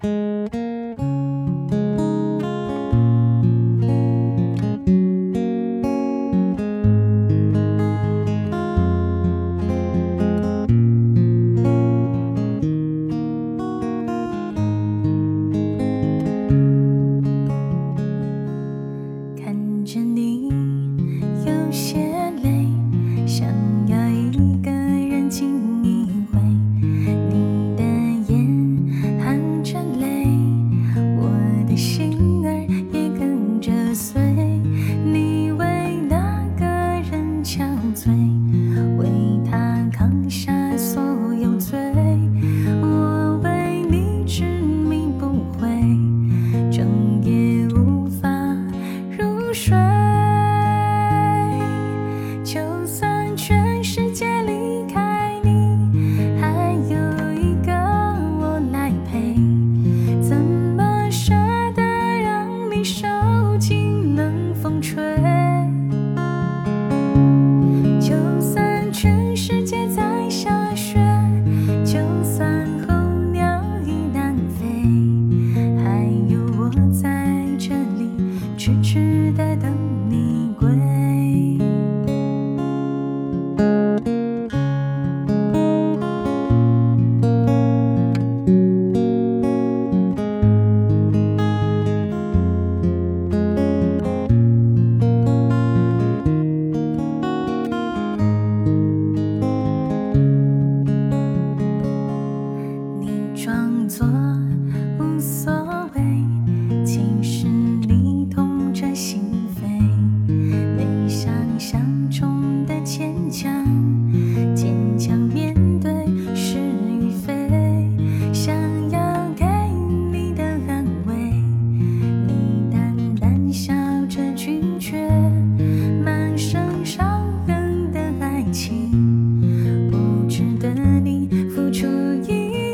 看着你有些入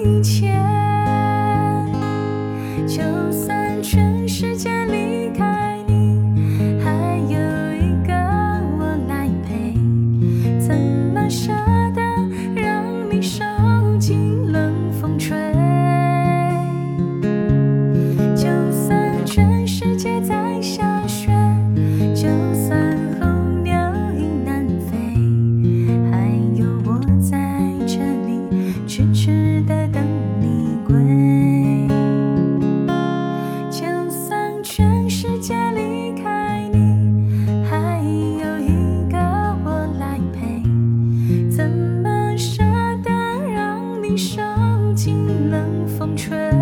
一切冷风吹